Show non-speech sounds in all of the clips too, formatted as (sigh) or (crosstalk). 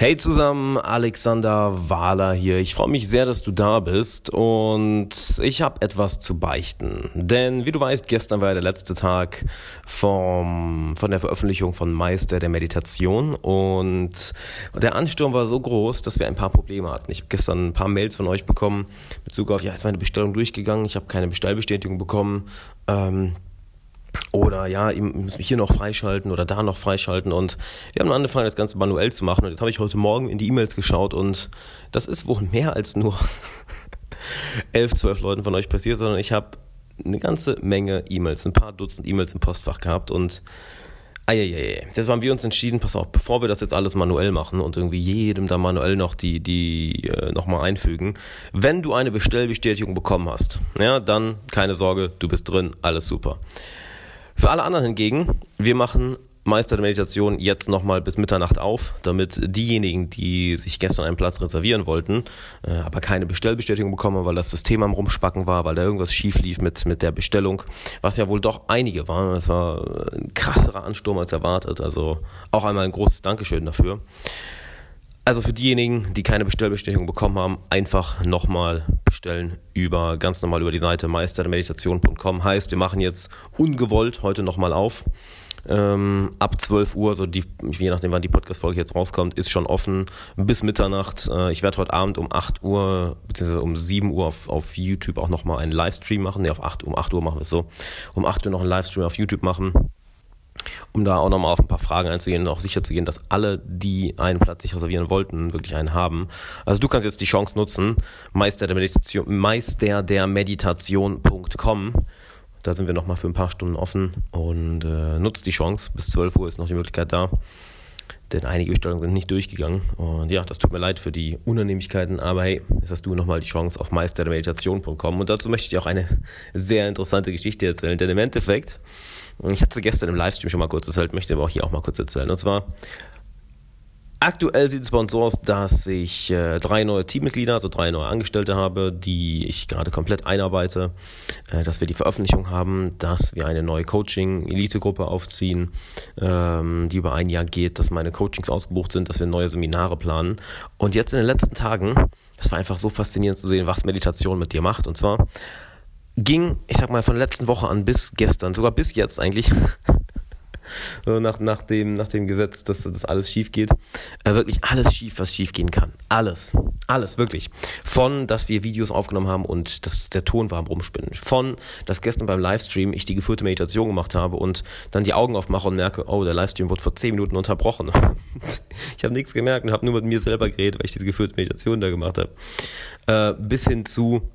Hey zusammen, Alexander Wahler hier. Ich freue mich sehr, dass du da bist und ich habe etwas zu beichten. Denn wie du weißt, gestern war ja der letzte Tag vom, von der Veröffentlichung von Meister der Meditation und der Ansturm war so groß, dass wir ein paar Probleme hatten. Ich habe gestern ein paar Mails von euch bekommen Bezug auf, ja, ist meine Bestellung durchgegangen, ich habe keine Bestellbestätigung bekommen. Ähm, oder ja, ihr müsst mich hier noch freischalten oder da noch freischalten. Und wir haben angefangen, das Ganze manuell zu machen. Und jetzt habe ich heute Morgen in die E-Mails geschaut und das ist wohl mehr als nur (laughs) elf, zwölf Leuten von euch passiert, sondern ich habe eine ganze Menge E-Mails, ein paar Dutzend E-Mails im Postfach gehabt und Eieiei. Jetzt haben wir uns entschieden, pass auf, bevor wir das jetzt alles manuell machen und irgendwie jedem da manuell noch die, die äh, nochmal einfügen, wenn du eine Bestellbestätigung bekommen hast, ja, dann keine Sorge, du bist drin, alles super. Für alle anderen hingegen, wir machen Meister der Meditation jetzt nochmal bis Mitternacht auf, damit diejenigen, die sich gestern einen Platz reservieren wollten, äh, aber keine Bestellbestätigung bekommen, weil das System am Rumspacken war, weil da irgendwas schief lief mit, mit der Bestellung, was ja wohl doch einige waren. Es war ein krasserer Ansturm als erwartet. Also auch einmal ein großes Dankeschön dafür. Also für diejenigen, die keine Bestellbestätigung bekommen haben, einfach nochmal bestellen über ganz normal über die Seite meistermeditation.com. Heißt, wir machen jetzt ungewollt heute nochmal auf. Ähm, ab 12 Uhr, so die, je nachdem wann die Podcast-Folge jetzt rauskommt, ist schon offen bis Mitternacht. Äh, ich werde heute Abend um 8 Uhr, beziehungsweise um 7 Uhr auf, auf YouTube auch nochmal einen Livestream machen. Ne, auf 8, um 8 Uhr machen wir es so. Um 8 Uhr noch einen Livestream auf YouTube machen um da auch nochmal auf ein paar Fragen einzugehen und auch sicher zu gehen, dass alle, die einen Platz sich reservieren wollten, wirklich einen haben. Also du kannst jetzt die Chance nutzen, Meister der Meister Meditation.com. Da sind wir nochmal für ein paar Stunden offen und äh, nutzt die Chance. Bis 12 Uhr ist noch die Möglichkeit da. Denn einige Bestellungen sind nicht durchgegangen. Und ja, das tut mir leid für die Unannehmlichkeiten, aber hey, jetzt hast du nochmal die Chance auf meisterdermeditation.com. Und dazu möchte ich auch eine sehr interessante Geschichte erzählen. Denn im Endeffekt ich hatte gestern im Livestream schon mal kurz erzählt, möchte aber auch hier auch mal kurz erzählen. Und zwar, aktuell sieht es bei uns so aus, dass ich äh, drei neue Teammitglieder, also drei neue Angestellte habe, die ich gerade komplett einarbeite, äh, dass wir die Veröffentlichung haben, dass wir eine neue Coaching-Elite-Gruppe aufziehen, ähm, die über ein Jahr geht, dass meine Coachings ausgebucht sind, dass wir neue Seminare planen. Und jetzt in den letzten Tagen, es war einfach so faszinierend zu sehen, was Meditation mit dir macht. Und zwar ging, ich sag mal, von der letzten Woche an bis gestern, sogar bis jetzt eigentlich, (laughs) so nach, nach, dem, nach dem Gesetz, dass das alles schief geht, äh, wirklich alles schief, was schief gehen kann. Alles. Alles, wirklich. Von, dass wir Videos aufgenommen haben und dass der Ton war am Rumspinnen. Von, dass gestern beim Livestream ich die geführte Meditation gemacht habe und dann die Augen aufmache und merke, oh, der Livestream wurde vor 10 Minuten unterbrochen. (laughs) ich habe nichts gemerkt und habe nur mit mir selber geredet, weil ich diese geführte Meditation da gemacht habe. Äh, bis hin zu,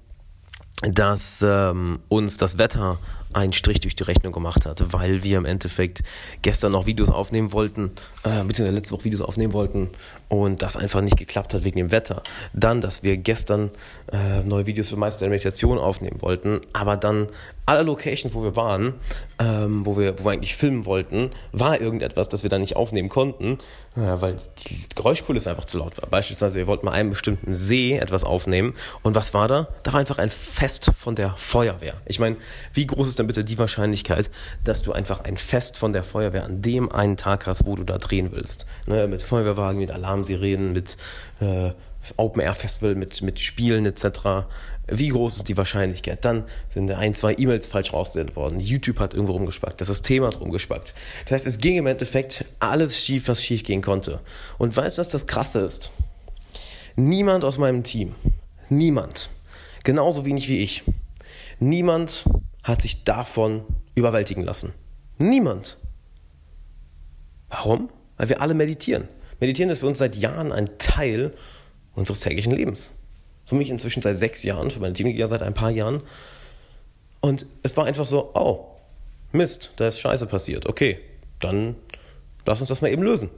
dass ähm, uns das Wetter einen Strich durch die Rechnung gemacht hat, weil wir im Endeffekt gestern noch Videos aufnehmen wollten, äh, beziehungsweise letzte Woche Videos aufnehmen wollten und das einfach nicht geklappt hat wegen dem Wetter. Dann, dass wir gestern äh, neue Videos für Meister der Meditation aufnehmen wollten, aber dann alle Locations, wo wir waren, ähm, wo, wir, wo wir eigentlich filmen wollten, war irgendetwas, das wir dann nicht aufnehmen konnten, äh, weil die Geräuschkulisse einfach zu laut war. Beispielsweise, wir wollten mal einen bestimmten See etwas aufnehmen und was war da? Da war einfach ein Fest von der Feuerwehr. Ich meine, wie groß ist denn bitte die Wahrscheinlichkeit, dass du einfach ein Fest von der Feuerwehr an dem einen Tag hast, wo du da drehen willst? Ne, mit Feuerwehrwagen, mit Alarmsirenen, mit äh, Open Air Festival, mit, mit Spielen etc. Wie groß ist die Wahrscheinlichkeit? Dann sind ein, zwei E-Mails falsch rausgesendet worden. YouTube hat irgendwo rumgespackt. Das System hat rumgespackt. Das heißt, es ging im Endeffekt alles schief, was schief gehen konnte. Und weißt du, was das Krasse ist? Niemand aus meinem Team, niemand, genauso wenig wie ich, niemand hat sich davon überwältigen lassen. Niemand. Warum? Weil wir alle meditieren. Meditieren ist für uns seit Jahren ein Teil unseres täglichen Lebens. Für mich inzwischen seit sechs Jahren, für meine Teammitglieder seit ein paar Jahren. Und es war einfach so, oh, Mist, da ist Scheiße passiert. Okay, dann lass uns das mal eben lösen.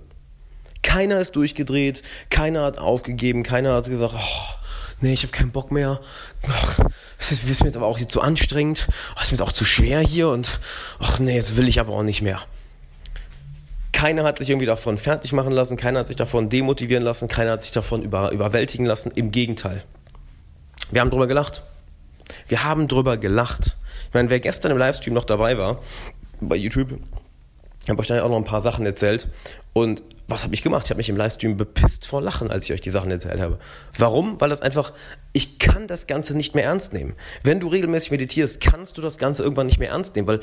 Keiner ist durchgedreht, keiner hat aufgegeben, keiner hat gesagt, oh, nee, ich habe keinen Bock mehr. Ach, das ist, ist mir jetzt aber auch hier zu anstrengend. Oh, ist mir jetzt auch zu schwer hier und ach nee, jetzt will ich aber auch nicht mehr. Keiner hat sich irgendwie davon fertig machen lassen, keiner hat sich davon demotivieren lassen, keiner hat sich davon über, überwältigen lassen. Im Gegenteil. Wir haben drüber gelacht. Wir haben drüber gelacht. Ich meine, wer gestern im Livestream noch dabei war, bei YouTube, habe euch dann auch noch ein paar Sachen erzählt. Und was habe ich gemacht? Ich habe mich im Livestream bepisst vor Lachen, als ich euch die Sachen erzählt habe. Warum? Weil das einfach, ich kann das Ganze nicht mehr ernst nehmen. Wenn du regelmäßig meditierst, kannst du das Ganze irgendwann nicht mehr ernst nehmen, weil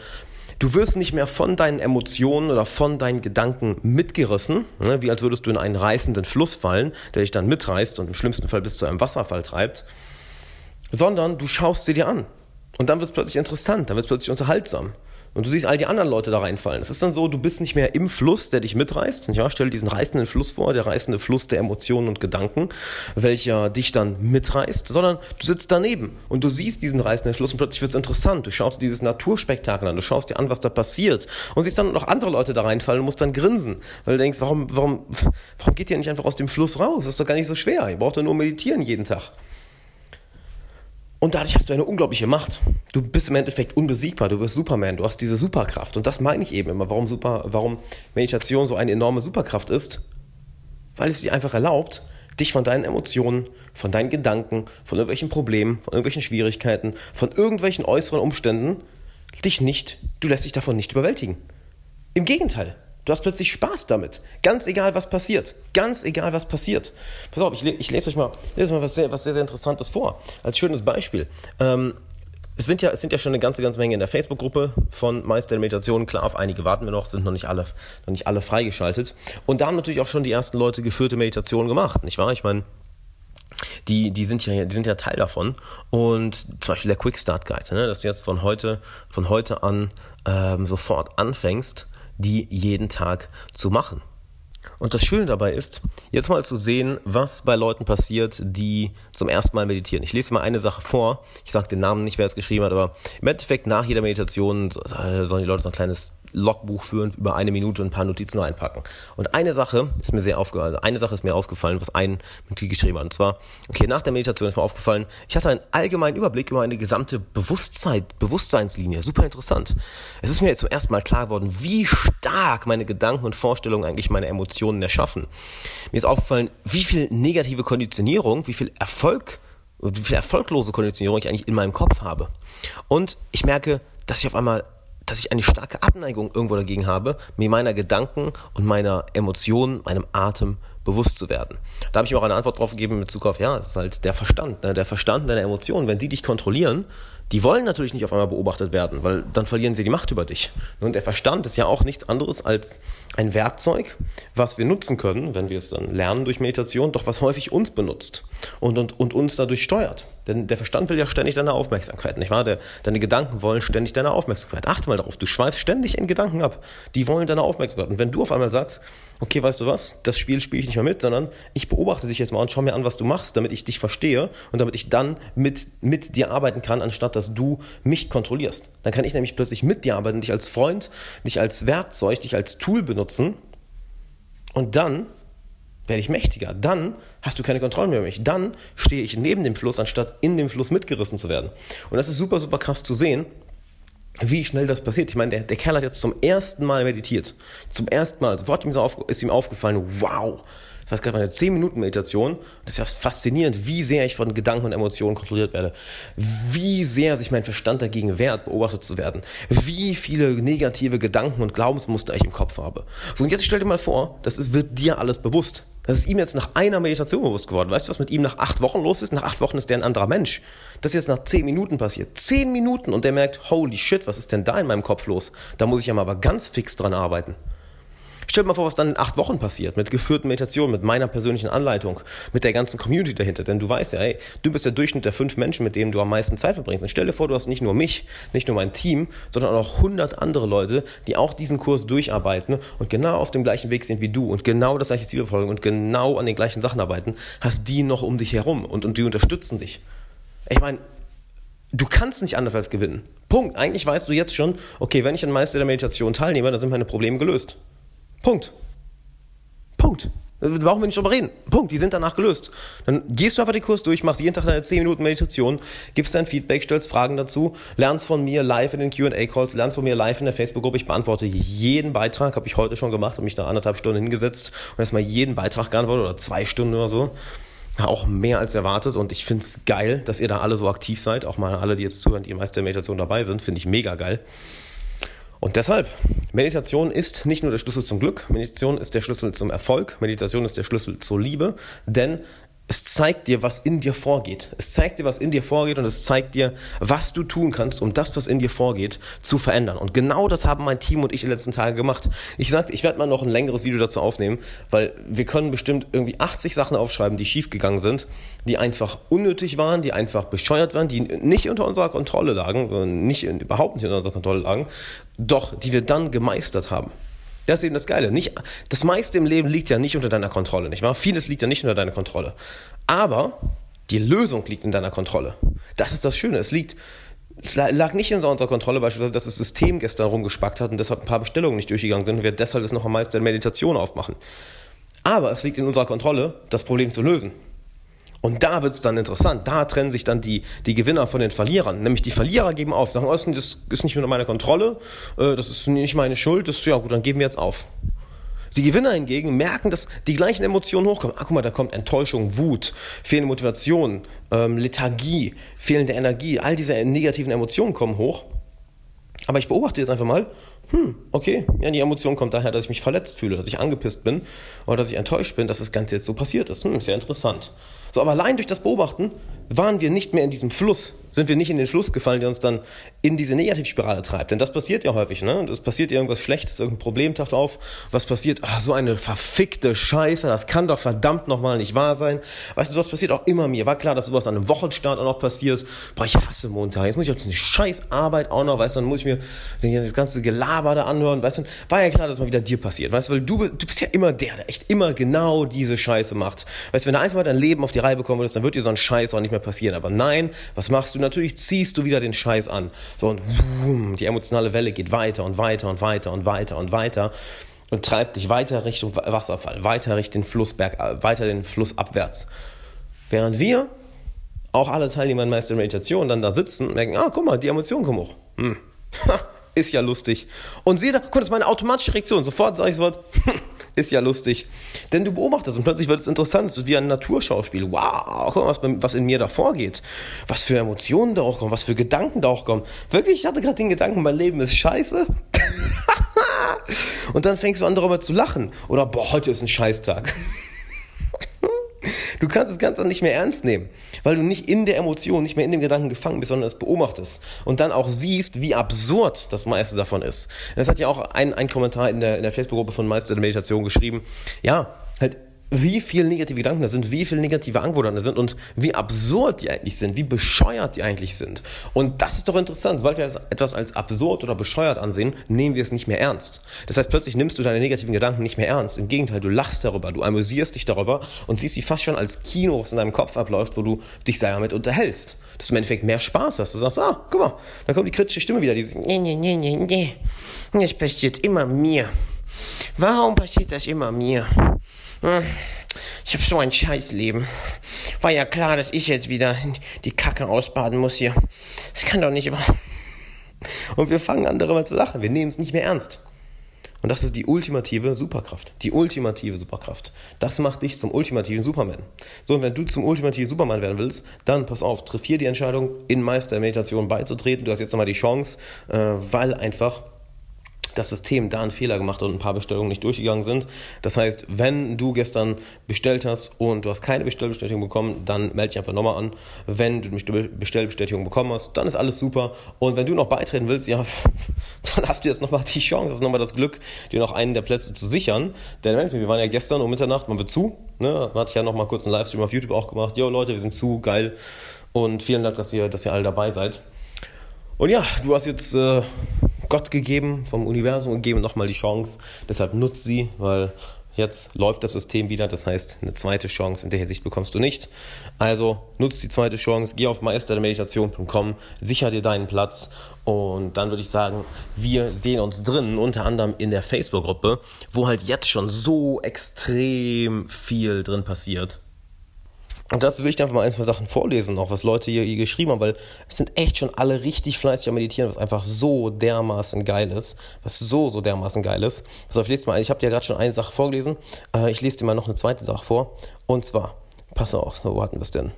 du wirst nicht mehr von deinen Emotionen oder von deinen Gedanken mitgerissen, ne, wie als würdest du in einen reißenden Fluss fallen, der dich dann mitreißt und im schlimmsten Fall bis zu einem Wasserfall treibt, sondern du schaust sie dir an. Und dann wird es plötzlich interessant, dann wird es plötzlich unterhaltsam. Und du siehst all die anderen Leute da reinfallen. Es ist dann so, du bist nicht mehr im Fluss, der dich mitreißt. Ja, stell dir diesen reißenden Fluss vor, der reißende Fluss der Emotionen und Gedanken, welcher dich dann mitreißt, sondern du sitzt daneben und du siehst diesen reißenden Fluss und plötzlich wird es interessant. Du schaust dir dieses Naturspektakel an, du schaust dir an, was da passiert und siehst dann noch andere Leute da reinfallen und musst dann grinsen, weil du denkst, warum, warum, warum geht ihr nicht einfach aus dem Fluss raus? Das ist doch gar nicht so schwer. Ihr braucht doch nur meditieren jeden Tag. Und dadurch hast du eine unglaubliche Macht. Du bist im Endeffekt unbesiegbar, du wirst Superman, du hast diese Superkraft. Und das meine ich eben immer, warum, Super, warum Meditation so eine enorme Superkraft ist. Weil es dir einfach erlaubt, dich von deinen Emotionen, von deinen Gedanken, von irgendwelchen Problemen, von irgendwelchen Schwierigkeiten, von irgendwelchen äußeren Umständen, dich nicht, du lässt dich davon nicht überwältigen. Im Gegenteil, Du hast plötzlich Spaß damit. Ganz egal, was passiert. Ganz egal, was passiert. Pass auf, ich, ich lese euch mal, lese mal was, sehr, was sehr, sehr Interessantes vor. Als schönes Beispiel. Ähm, es sind, ja, es sind ja schon eine ganze, ganze Menge in der Facebook-Gruppe von Meister der Meditation. Klar, auf einige warten wir noch, sind noch nicht alle, noch nicht alle freigeschaltet. Und da haben natürlich auch schon die ersten Leute geführte Meditationen gemacht, nicht wahr? Ich meine, die, die, sind ja, die sind ja Teil davon. Und zum Beispiel der Quick Start Guide, ne? dass du jetzt von heute, von heute an ähm, sofort anfängst, die jeden Tag zu machen. Und das Schöne dabei ist, jetzt mal zu sehen, was bei Leuten passiert, die zum ersten Mal meditieren. Ich lese mal eine Sache vor. Ich sage den Namen nicht, wer es geschrieben hat, aber im Endeffekt nach jeder Meditation sollen die Leute so ein kleines Logbuch führen, über eine Minute ein paar Notizen reinpacken. Und eine Sache ist mir sehr aufgefallen, also eine Sache ist mir aufgefallen, was ein Mitglied geschrieben hat. Und zwar, okay, nach der Meditation ist mir aufgefallen, ich hatte einen allgemeinen Überblick über eine gesamte Bewusstsein, Bewusstseinslinie. Super interessant. Es ist mir jetzt zum ersten Mal klar geworden, wie stark meine Gedanken und Vorstellungen eigentlich meine Emotionen erschaffen. Mir ist aufgefallen, wie viel negative Konditionierung, wie viel Erfolg, wie viel erfolglose Konditionierung ich eigentlich in meinem Kopf habe. Und ich merke, dass ich auf einmal dass ich eine starke Abneigung irgendwo dagegen habe, mir meiner Gedanken und meiner Emotionen, meinem Atem bewusst zu werden. Da habe ich mir auch eine Antwort drauf gegeben mit Bezug auf, ja, es ist halt der Verstand, ne? der Verstand deiner Emotionen. Wenn die dich kontrollieren, die wollen natürlich nicht auf einmal beobachtet werden, weil dann verlieren sie die Macht über dich. Und der Verstand ist ja auch nichts anderes als ein Werkzeug, was wir nutzen können, wenn wir es dann lernen durch Meditation, doch was häufig uns benutzt und, und, und uns dadurch steuert. Denn der Verstand will ja ständig deine Aufmerksamkeit, nicht wahr? Der, deine Gedanken wollen ständig deine Aufmerksamkeit. Achte mal darauf, du schweifst ständig in Gedanken ab. Die wollen deine Aufmerksamkeit. Und wenn du auf einmal sagst, okay, weißt du was, das Spiel spiele ich nicht mehr mit, sondern ich beobachte dich jetzt mal und schau mir an, was du machst, damit ich dich verstehe und damit ich dann mit, mit dir arbeiten kann, anstatt dass du mich kontrollierst. Dann kann ich nämlich plötzlich mit dir arbeiten, dich als Freund, dich als Werkzeug, dich als Tool benutzen und dann werde ich mächtiger. Dann hast du keine Kontrolle mehr über mich. Dann stehe ich neben dem Fluss, anstatt in dem Fluss mitgerissen zu werden. Und das ist super, super krass zu sehen, wie schnell das passiert. Ich meine, der, der Kerl hat jetzt zum ersten Mal meditiert. Zum ersten Mal. Sofort ist ihm aufgefallen, wow, das war gerade eine 10-Minuten-Meditation. Das ist ja faszinierend, wie sehr ich von Gedanken und Emotionen kontrolliert werde. Wie sehr sich mein Verstand dagegen wehrt, beobachtet zu werden. Wie viele negative Gedanken und Glaubensmuster ich im Kopf habe. So, und jetzt stell dir mal vor, das wird dir alles bewusst. Das ist ihm jetzt nach einer Meditation bewusst geworden. Weißt du, was mit ihm nach acht Wochen los ist? Nach acht Wochen ist der ein anderer Mensch. Das ist jetzt nach zehn Minuten passiert. Zehn Minuten und der merkt, holy shit, was ist denn da in meinem Kopf los? Da muss ich ja mal aber ganz fix dran arbeiten. Stell dir mal vor, was dann in acht Wochen passiert, mit geführten Meditationen, mit meiner persönlichen Anleitung, mit der ganzen Community dahinter. Denn du weißt ja, ey, du bist der Durchschnitt der fünf Menschen, mit denen du am meisten Zeit verbringst. Und stell dir vor, du hast nicht nur mich, nicht nur mein Team, sondern auch hundert andere Leute, die auch diesen Kurs durcharbeiten und genau auf dem gleichen Weg sind wie du und genau das gleiche Ziel verfolgen und genau an den gleichen Sachen arbeiten, hast die noch um dich herum und, und die unterstützen dich. Ich meine, du kannst nicht anders als gewinnen. Punkt. Eigentlich weißt du jetzt schon, okay, wenn ich an Meister der Meditation teilnehme, dann sind meine Probleme gelöst. Punkt. Punkt. Da brauchen wir nicht drüber reden. Punkt. Die sind danach gelöst. Dann gehst du einfach den Kurs durch, machst jeden Tag deine 10 Minuten Meditation, gibst dein Feedback, stellst Fragen dazu, lernst von mir live in den Q&A-Calls, lernst von mir live in der Facebook-Gruppe. Ich beantworte jeden Beitrag, habe ich heute schon gemacht, habe mich da anderthalb Stunden hingesetzt und erstmal jeden Beitrag geantwortet oder zwei Stunden oder so. Auch mehr als erwartet und ich finde es geil, dass ihr da alle so aktiv seid. Auch mal alle, die jetzt zuhören, die meist der Meditation dabei sind, finde ich mega geil. Und deshalb, Meditation ist nicht nur der Schlüssel zum Glück, Meditation ist der Schlüssel zum Erfolg, Meditation ist der Schlüssel zur Liebe, denn es zeigt dir, was in dir vorgeht. Es zeigt dir, was in dir vorgeht und es zeigt dir, was du tun kannst, um das, was in dir vorgeht, zu verändern. Und genau das haben mein Team und ich in den letzten Tagen gemacht. Ich sagte, ich werde mal noch ein längeres Video dazu aufnehmen, weil wir können bestimmt irgendwie 80 Sachen aufschreiben, die schiefgegangen sind, die einfach unnötig waren, die einfach bescheuert waren, die nicht unter unserer Kontrolle lagen, nicht überhaupt nicht unter unserer Kontrolle lagen, doch die wir dann gemeistert haben. Das ist eben das Geile. Nicht, das meiste im Leben liegt ja nicht unter deiner Kontrolle, nicht wahr? Vieles liegt ja nicht unter deiner Kontrolle. Aber die Lösung liegt in deiner Kontrolle. Das ist das Schöne. Es liegt, es lag nicht in unserer Kontrolle, beispielsweise, dass das System gestern rumgespackt hat und deshalb ein paar Bestellungen nicht durchgegangen sind und wir deshalb es noch am meisten in Meditation aufmachen. Aber es liegt in unserer Kontrolle, das Problem zu lösen. Und da wird es dann interessant. Da trennen sich dann die, die Gewinner von den Verlierern. Nämlich die Verlierer geben auf, sagen, oh, das ist nicht unter meiner Kontrolle, äh, das ist nicht meine Schuld, das ist, ja gut, dann geben wir jetzt auf. Die Gewinner hingegen merken, dass die gleichen Emotionen hochkommen. Ah, guck mal, da kommt Enttäuschung, Wut, fehlende Motivation, ähm, Lethargie, fehlende Energie. All diese negativen Emotionen kommen hoch. Aber ich beobachte jetzt einfach mal, hm, okay, ja, die Emotion kommt daher, dass ich mich verletzt fühle, dass ich angepisst bin oder dass ich enttäuscht bin, dass das Ganze jetzt so passiert ist. Hm, sehr interessant. So, aber allein durch das Beobachten waren wir nicht mehr in diesem Fluss, sind wir nicht in den Fluss gefallen, der uns dann in diese Negativspirale treibt. Denn das passiert ja häufig, ne? Es passiert irgendwas Schlechtes, irgendein Problem taucht auf. Was passiert? Ach, so eine verfickte Scheiße, das kann doch verdammt nochmal nicht wahr sein. Weißt du, sowas passiert auch immer mir. War klar, dass sowas an einem Wochenstart auch noch passiert. Boah, ich hasse Montag. Jetzt muss ich auf diese scheiß Arbeit auch noch, weißt du, dann muss ich mir das ganze Gelaber da anhören, weißt du. War ja klar, dass mal wieder dir passiert, weißt du, weil du, du bist ja immer der, der echt immer genau diese Scheiße macht. Weißt du, wenn du einfach mal dein Leben auf die Reihe bekommen würdest, dann wird dir so ein Scheiß auch nicht mehr passieren. Aber nein, was machst du? Natürlich ziehst du wieder den Scheiß an. So und boom, die emotionale Welle geht weiter und weiter und weiter und weiter und weiter und treibt dich weiter Richtung Wasserfall, weiter Richtung Flussberg, äh, weiter den Fluss abwärts. Während wir, auch alle Teilnehmer in Meister Meditation, dann da sitzen und merken, ah, guck mal, die Emotionen kommen hoch. Hm. (laughs) ist ja lustig. Und seht da, guck, das ist meine automatische Reaktion. Sofort sage ich das Wort, (laughs) ist ja lustig. Denn du beobachtest und plötzlich wird es interessant. Es ist wie ein Naturschauspiel. Wow, guck mal, was, was in mir da vorgeht. Was für Emotionen da auch kommen, was für Gedanken da auch kommen. Wirklich, ich hatte gerade den Gedanken, mein Leben ist scheiße. (laughs) und dann fängst du an darüber zu lachen. Oder, boah, heute ist ein Scheißtag. Du kannst das Ganze nicht mehr ernst nehmen, weil du nicht in der Emotion, nicht mehr in dem Gedanken gefangen bist, sondern es beobachtest und dann auch siehst, wie absurd das meiste davon ist. Das hat ja auch ein, ein Kommentar in der, in der Facebook-Gruppe von Meister der Meditation geschrieben. Ja, wie viele negative Gedanken da sind, wie viele negative Angewohnheiten da sind und wie absurd die eigentlich sind, wie bescheuert die eigentlich sind. Und das ist doch interessant. Sobald wir etwas als absurd oder bescheuert ansehen, nehmen wir es nicht mehr ernst. Das heißt, plötzlich nimmst du deine negativen Gedanken nicht mehr ernst. Im Gegenteil, du lachst darüber, du amüsierst dich darüber und siehst sie fast schon als Kino, was in deinem Kopf abläuft, wo du dich selber mit unterhältst. Dass du im Endeffekt mehr Spaß hast. Du sagst, ah, guck mal, dann kommt die kritische Stimme wieder, dieses, nee, nee, nee, nee, nee, das passiert immer mir. Warum passiert das immer mir? Hm. Ich habe so ein Scheißleben. War ja klar, dass ich jetzt wieder die Kacke ausbaden muss hier. Das kann doch nicht wahr. Und wir fangen an darüber zu lachen. Wir nehmen es nicht mehr ernst. Und das ist die ultimative Superkraft. Die ultimative Superkraft. Das macht dich zum ultimativen Superman. So, und wenn du zum ultimativen Superman werden willst, dann pass auf, triff hier die Entscheidung, in Meister Meditation beizutreten. Du hast jetzt nochmal die Chance, äh, weil einfach das System da einen Fehler gemacht und ein paar Bestellungen nicht durchgegangen sind. Das heißt, wenn du gestern bestellt hast und du hast keine Bestellbestätigung bekommen, dann melde dich einfach nochmal an. Wenn du eine Bestellbestätigung bekommen hast, dann ist alles super. Und wenn du noch beitreten willst, ja, (laughs) dann hast du jetzt nochmal die Chance, hast nochmal das Glück, dir noch einen der Plätze zu sichern. Denn wir waren ja gestern um Mitternacht, waren wir zu. Ne? Hatte ich ja nochmal kurz einen Livestream auf YouTube auch gemacht. Jo Leute, wir sind zu, geil. Und vielen Dank, dass ihr, dass ihr alle dabei seid. Und ja, du hast jetzt äh, Gott gegeben, vom Universum gegeben, nochmal die Chance. Deshalb nutzt sie, weil jetzt läuft das System wieder. Das heißt, eine zweite Chance in der Hinsicht bekommst du nicht. Also nutzt die zweite Chance, geh auf meisterdermeditation.com, sicher dir deinen Platz und dann würde ich sagen, wir sehen uns drin, unter anderem in der Facebook-Gruppe, wo halt jetzt schon so extrem viel drin passiert. Und dazu will ich dir einfach mal ein, zwei Sachen vorlesen, noch was Leute hier, hier geschrieben haben, weil es sind echt schon alle richtig fleißig am Meditieren, was einfach so dermaßen geil ist. Was so, so dermaßen geil ist. Pass auf, ich lese mal, ich habe dir gerade schon eine Sache vorgelesen. Äh, ich lese dir mal noch eine zweite Sache vor. Und zwar, pass auf, so, wo hatten wir es denn?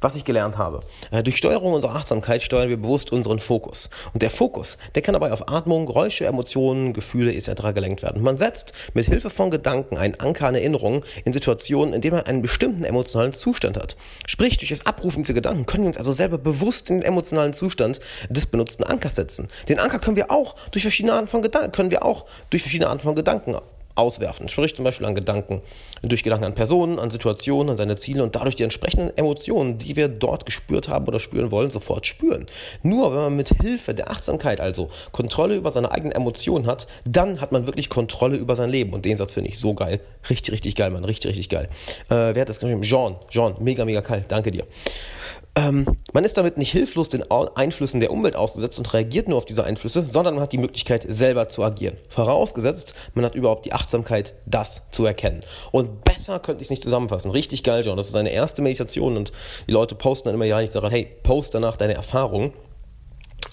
Was ich gelernt habe. Äh, durch Steuerung unserer Achtsamkeit steuern wir bewusst unseren Fokus. Und der Fokus, der kann dabei auf Atmung, Geräusche, Emotionen, Gefühle etc. gelenkt werden. Man setzt mit Hilfe von Gedanken einen Anker an Erinnerungen in Situationen, in denen man einen bestimmten emotionalen Zustand hat. Sprich, durch das Abrufen dieser Gedanken können wir uns also selber bewusst in den emotionalen Zustand des benutzten Ankers setzen. Den Anker können wir auch durch verschiedene Arten von Gedanken, können wir auch durch verschiedene Arten von Gedanken auswerfen. Sprich zum Beispiel an Gedanken, durch Gedanken an Personen, an Situationen, an seine Ziele und dadurch die entsprechenden Emotionen, die wir dort gespürt haben oder spüren wollen, sofort spüren. Nur wenn man mit Hilfe der Achtsamkeit also Kontrolle über seine eigenen Emotionen hat, dann hat man wirklich Kontrolle über sein Leben. Und den Satz finde ich so geil. Richtig, richtig geil, Mann. Richtig, richtig geil. Äh, wer hat das geschrieben? Jean. Jean, mega, mega geil. Danke dir. Ähm, man ist damit nicht hilflos den Einflüssen der Umwelt ausgesetzt und reagiert nur auf diese Einflüsse, sondern man hat die Möglichkeit, selber zu agieren. Vorausgesetzt, man hat überhaupt die Achtsamkeit, das zu erkennen. Und besser könnte ich es nicht zusammenfassen. Richtig geil, John. Das ist eine erste Meditation und die Leute posten dann immer ja nicht, sagen, hey, post danach deine Erfahrung.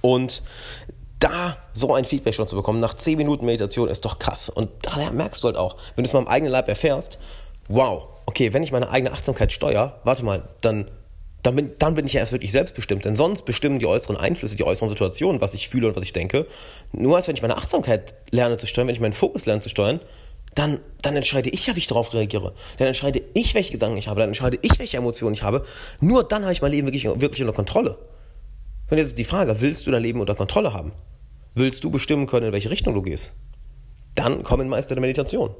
Und da so ein Feedback schon zu bekommen, nach 10 Minuten Meditation, ist doch krass. Und da merkst du halt auch, wenn du es mal im eigenen Leib erfährst, wow, okay, wenn ich meine eigene Achtsamkeit steuere, warte mal, dann dann bin, dann bin ich ja erst wirklich selbstbestimmt. Denn sonst bestimmen die äußeren Einflüsse, die äußeren Situationen, was ich fühle und was ich denke. Nur als wenn ich meine Achtsamkeit lerne zu steuern, wenn ich meinen Fokus lerne zu steuern, dann, dann entscheide ich ja, wie ich darauf reagiere. Dann entscheide ich, welche Gedanken ich habe. Dann entscheide ich, welche Emotionen ich habe. Nur dann habe ich mein Leben wirklich, wirklich unter Kontrolle. Und jetzt ist die Frage, willst du dein Leben unter Kontrolle haben? Willst du bestimmen können, in welche Richtung du gehst? Dann komm in Meister der Meditation.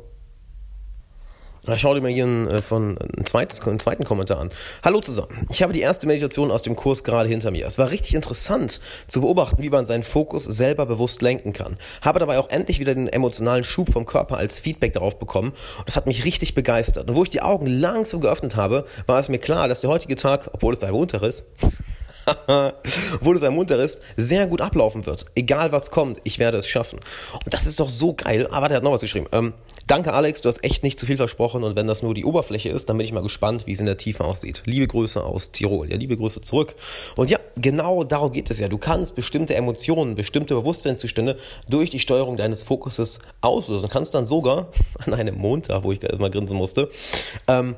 Schau dir mal hier einen, äh, von, ein zweites, einen zweiten Kommentar an. Hallo zusammen. Ich habe die erste Meditation aus dem Kurs gerade hinter mir. Es war richtig interessant zu beobachten, wie man seinen Fokus selber bewusst lenken kann. Habe dabei auch endlich wieder den emotionalen Schub vom Körper als Feedback darauf bekommen. Und das hat mich richtig begeistert. Und wo ich die Augen langsam geöffnet habe, war es mir klar, dass der heutige Tag, obwohl es ein Montag ist, (laughs) obwohl es ein munter ist, sehr gut ablaufen wird. Egal was kommt, ich werde es schaffen. Und das ist doch so geil. Aber der hat noch was geschrieben. Ähm, danke Alex, du hast echt nicht zu viel versprochen und wenn das nur die Oberfläche ist, dann bin ich mal gespannt, wie es in der Tiefe aussieht. Liebe Grüße aus Tirol. Ja, liebe Grüße zurück. Und ja, genau darum geht es ja. Du kannst bestimmte Emotionen, bestimmte Bewusstseinszustände durch die Steuerung deines Fokuses auslösen. Du kannst dann sogar (laughs) an einem Montag, wo ich da erstmal grinsen musste, ähm,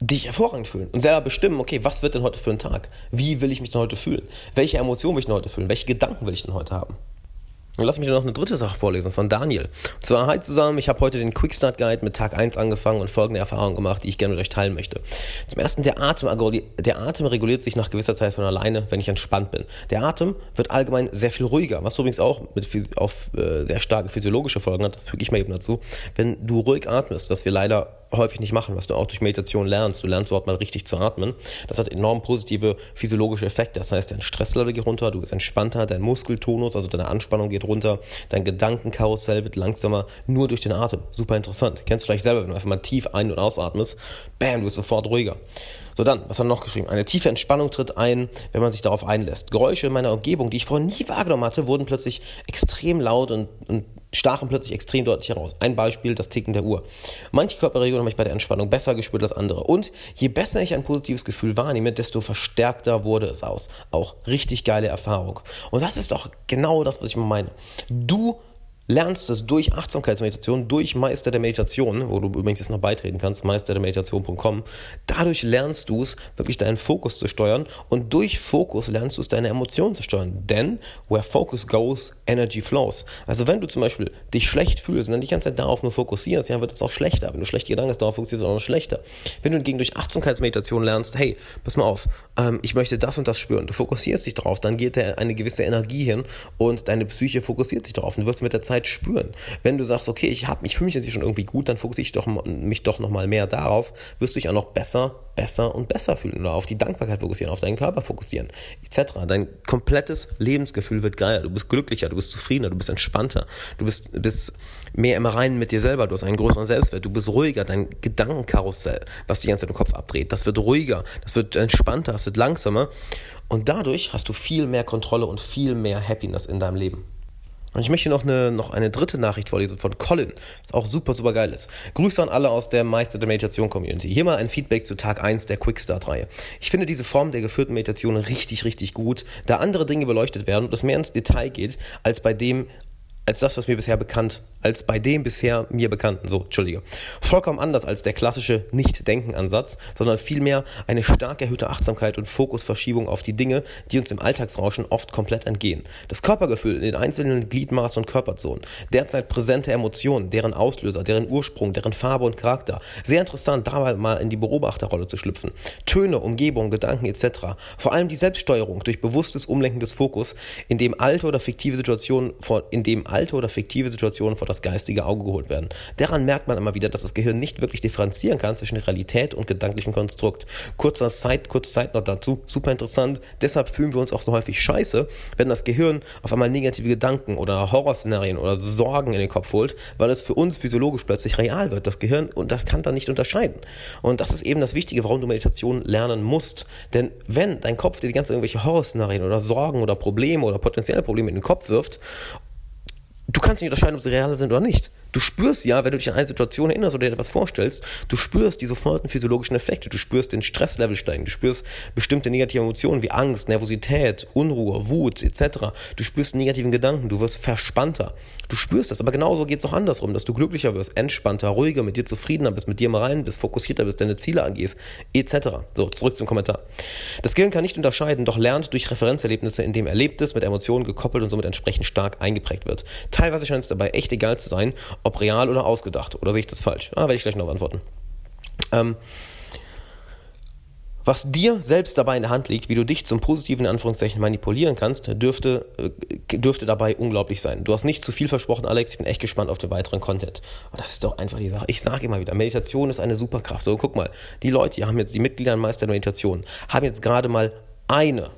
dich hervorragend fühlen und selber bestimmen, okay, was wird denn heute für ein Tag? Wie will ich mich denn heute fühlen? Welche Emotionen will ich denn heute fühlen? Welche Gedanken will ich denn heute haben? Und lass mich noch eine dritte Sache vorlesen von Daniel. Und zwar, hi zusammen, ich habe heute den Quickstart Guide mit Tag 1 angefangen und folgende Erfahrungen gemacht, die ich gerne mit euch teilen möchte. Zum ersten, der Atem, der Atem reguliert sich nach gewisser Zeit von alleine, wenn ich entspannt bin. Der Atem wird allgemein sehr viel ruhiger, was übrigens auch mit, auf äh, sehr starke physiologische Folgen hat, das füge ich mal eben dazu. Wenn du ruhig atmest, was wir leider häufig nicht machen, was du auch durch Meditation lernst. Du lernst überhaupt mal richtig zu atmen. Das hat enorm positive physiologische Effekte. Das heißt, dein Stresslevel geht runter, du bist entspannter, dein Muskeltonus, also deine Anspannung geht runter, dein Gedankenkarussell wird langsamer, nur durch den Atem. Super interessant. Kennst du vielleicht selber, wenn du einfach mal tief ein- und ausatmest, bam, du bist sofort ruhiger. So dann, was hat er noch geschrieben? Eine tiefe Entspannung tritt ein, wenn man sich darauf einlässt. Geräusche in meiner Umgebung, die ich vorher nie wahrgenommen hatte, wurden plötzlich extrem laut und, und stachen plötzlich extrem deutlich heraus. Ein Beispiel, das Ticken der Uhr. Manche Körperregionen habe ich bei der Entspannung besser gespürt als andere. Und je besser ich ein positives Gefühl wahrnehme, desto verstärkter wurde es aus. Auch richtig geile Erfahrung. Und das ist doch genau das, was ich meine. Du lernst es durch Achtsamkeitsmeditation, durch Meister der Meditation, wo du übrigens jetzt noch beitreten kannst, meisterdermeditation.com. Dadurch lernst du es, wirklich deinen Fokus zu steuern und durch Fokus lernst du es, deine Emotionen zu steuern. Denn where focus goes, energy flows. Also wenn du zum Beispiel dich schlecht fühlst und dann die ganze Zeit darauf nur fokussierst, dann wird es auch schlechter. Wenn du schlechte Gedanken hast, darauf fokussierst, es auch noch schlechter. Wenn du hingegen durch Achtsamkeitsmeditation lernst, hey, pass mal auf, ähm, ich möchte das und das spüren, du fokussierst dich darauf, dann geht da eine gewisse Energie hin und deine Psyche fokussiert sich darauf und du wirst mit der Zeit Zeit spüren. Wenn du sagst, okay, ich, ich fühle mich jetzt schon irgendwie gut, dann fokussiere ich doch, mich doch nochmal mehr darauf, wirst du dich auch noch besser, besser und besser fühlen oder auf die Dankbarkeit fokussieren, auf deinen Körper fokussieren, etc. Dein komplettes Lebensgefühl wird geiler, du bist glücklicher, du bist zufriedener, du bist entspannter, du bist, bist mehr im Reinen mit dir selber, du hast einen größeren Selbstwert, du bist ruhiger, dein Gedankenkarussell, was die ganze Zeit im Kopf abdreht, das wird ruhiger, das wird entspannter, das wird langsamer. Und dadurch hast du viel mehr Kontrolle und viel mehr Happiness in deinem Leben. Und ich möchte noch eine, noch eine dritte Nachricht vorlesen von Colin, was auch super, super geil ist. Grüße an alle aus der Meister der Meditation Community. Hier mal ein Feedback zu Tag 1 der Quickstart-Reihe. Ich finde diese Form der geführten Meditation richtig, richtig gut, da andere Dinge beleuchtet werden und es mehr ins Detail geht, als bei dem als das, was mir bisher bekannt, als bei dem bisher mir bekannten, so, Entschuldige. Vollkommen anders als der klassische Nicht-Denken-Ansatz, sondern vielmehr eine stark erhöhte Achtsamkeit und Fokusverschiebung auf die Dinge, die uns im Alltagsrauschen oft komplett entgehen. Das Körpergefühl in den einzelnen Gliedmaßen und Körperzonen, derzeit präsente Emotionen, deren Auslöser, deren Ursprung, deren Farbe und Charakter. Sehr interessant, dabei mal in die Beobachterrolle zu schlüpfen. Töne, Umgebung, Gedanken etc. Vor allem die Selbststeuerung durch bewusstes Umlenken des Fokus, in dem alte oder fiktive Situationen, in dem alte oder fiktive Situationen vor das geistige Auge geholt werden. Daran merkt man immer wieder, dass das Gehirn nicht wirklich differenzieren kann zwischen Realität und gedanklichem Konstrukt. Kurzer Zeit, kurze Zeit noch dazu, super interessant. Deshalb fühlen wir uns auch so häufig scheiße, wenn das Gehirn auf einmal negative Gedanken oder Horrorszenarien oder Sorgen in den Kopf holt, weil es für uns physiologisch plötzlich real wird. Das Gehirn kann da nicht unterscheiden. Und das ist eben das Wichtige, warum du Meditation lernen musst. Denn wenn dein Kopf dir die ganze irgendwelche Horrorszenarien oder Sorgen oder Probleme oder potenzielle Probleme in den Kopf wirft du kannst nicht unterscheiden, ob sie real sind oder nicht. Du spürst ja, wenn du dich an eine Situation erinnerst oder dir etwas vorstellst, du spürst die sofortigen physiologischen Effekte, du spürst den Stresslevel steigen, du spürst bestimmte negative Emotionen wie Angst, Nervosität, Unruhe, Wut etc. Du spürst negativen Gedanken, du wirst verspannter. Du spürst das, aber genauso geht es auch andersrum, dass du glücklicher wirst, entspannter, ruhiger, mit dir zufriedener bist, mit dir mal rein bist, fokussierter bist, deine Ziele angehst, etc. So, zurück zum Kommentar. Das Gehirn kann nicht unterscheiden, doch lernt durch Referenzerlebnisse, in dem Erlebtes mit Emotionen gekoppelt und somit entsprechend stark eingeprägt wird. Teilweise scheint es dabei echt egal zu sein, ob real oder ausgedacht. Oder sehe ich das falsch? Ah, werde ich gleich noch antworten. Ähm, was dir selbst dabei in der Hand liegt, wie du dich zum positiven Anführungszeichen manipulieren kannst, dürfte, äh, dürfte dabei unglaublich sein. Du hast nicht zu viel versprochen, Alex. Ich bin echt gespannt auf den weiteren Content. Und das ist doch einfach die Sache. Ich sage immer wieder, Meditation ist eine Superkraft. So, guck mal, die Leute, die haben jetzt, die Mitglieder in Meister der Meditation, haben jetzt gerade mal eine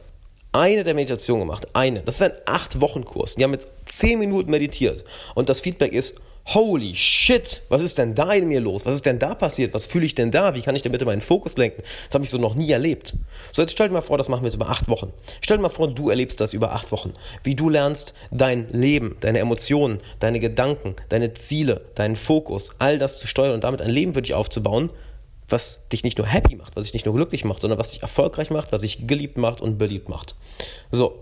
eine der Meditationen gemacht. Eine. Das ist ein acht Wochen Kurs. Die haben jetzt zehn Minuten meditiert. Und das Feedback ist, holy shit, was ist denn da in mir los? Was ist denn da passiert? Was fühle ich denn da? Wie kann ich denn bitte meinen Fokus lenken? Das habe ich so noch nie erlebt. So, jetzt stell dir mal vor, das machen wir jetzt über acht Wochen. Stell dir mal vor, du erlebst das über acht Wochen. Wie du lernst, dein Leben, deine Emotionen, deine Gedanken, deine Ziele, deinen Fokus, all das zu steuern und damit ein Leben für dich aufzubauen, was dich nicht nur happy macht, was dich nicht nur glücklich macht, sondern was dich erfolgreich macht, was dich geliebt macht und beliebt macht. So,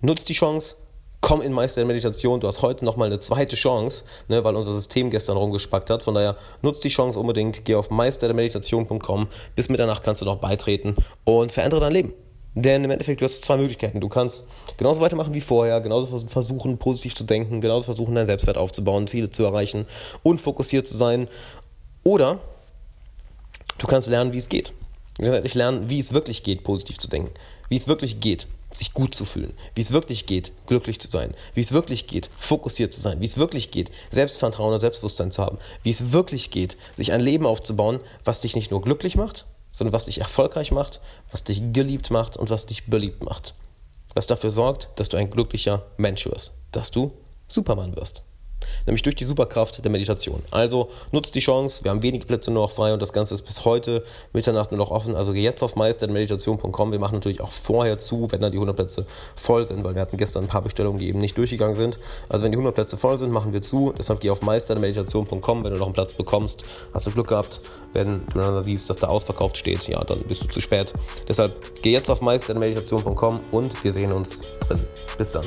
nutzt die Chance, komm in Meister der Meditation. Du hast heute nochmal eine zweite Chance, ne, weil unser System gestern rumgespackt hat. Von daher nutzt die Chance unbedingt. Geh auf meisterdermeditation.com. Bis Mitternacht kannst du noch beitreten und verändere dein Leben. Denn im Endeffekt, du hast zwei Möglichkeiten. Du kannst genauso weitermachen wie vorher, genauso versuchen, positiv zu denken, genauso versuchen, deinen Selbstwert aufzubauen, Ziele zu erreichen und fokussiert zu sein. Oder Du kannst lernen, wie es geht. Du kannst endlich lernen, wie es wirklich geht, positiv zu denken. Wie es wirklich geht, sich gut zu fühlen. Wie es wirklich geht, glücklich zu sein. Wie es wirklich geht, fokussiert zu sein. Wie es wirklich geht, Selbstvertrauen und Selbstbewusstsein zu haben. Wie es wirklich geht, sich ein Leben aufzubauen, was dich nicht nur glücklich macht, sondern was dich erfolgreich macht, was dich geliebt macht und was dich beliebt macht. Was dafür sorgt, dass du ein glücklicher Mensch wirst. Dass du Superman wirst nämlich durch die Superkraft der Meditation. Also nutzt die Chance, wir haben wenige Plätze nur noch frei und das Ganze ist bis heute Mitternacht nur noch offen. Also geh jetzt auf meistermeditation.com. Wir machen natürlich auch vorher zu, wenn dann die 100 Plätze voll sind, weil wir hatten gestern ein paar Bestellungen, die eben nicht durchgegangen sind. Also wenn die 100 Plätze voll sind, machen wir zu. Deshalb geh auf meistermeditation.com, wenn du noch einen Platz bekommst. Hast du Glück gehabt. Wenn du dann siehst, dass da ausverkauft steht, ja, dann bist du zu spät. Deshalb geh jetzt auf meistermeditation.com und wir sehen uns drin. Bis dann.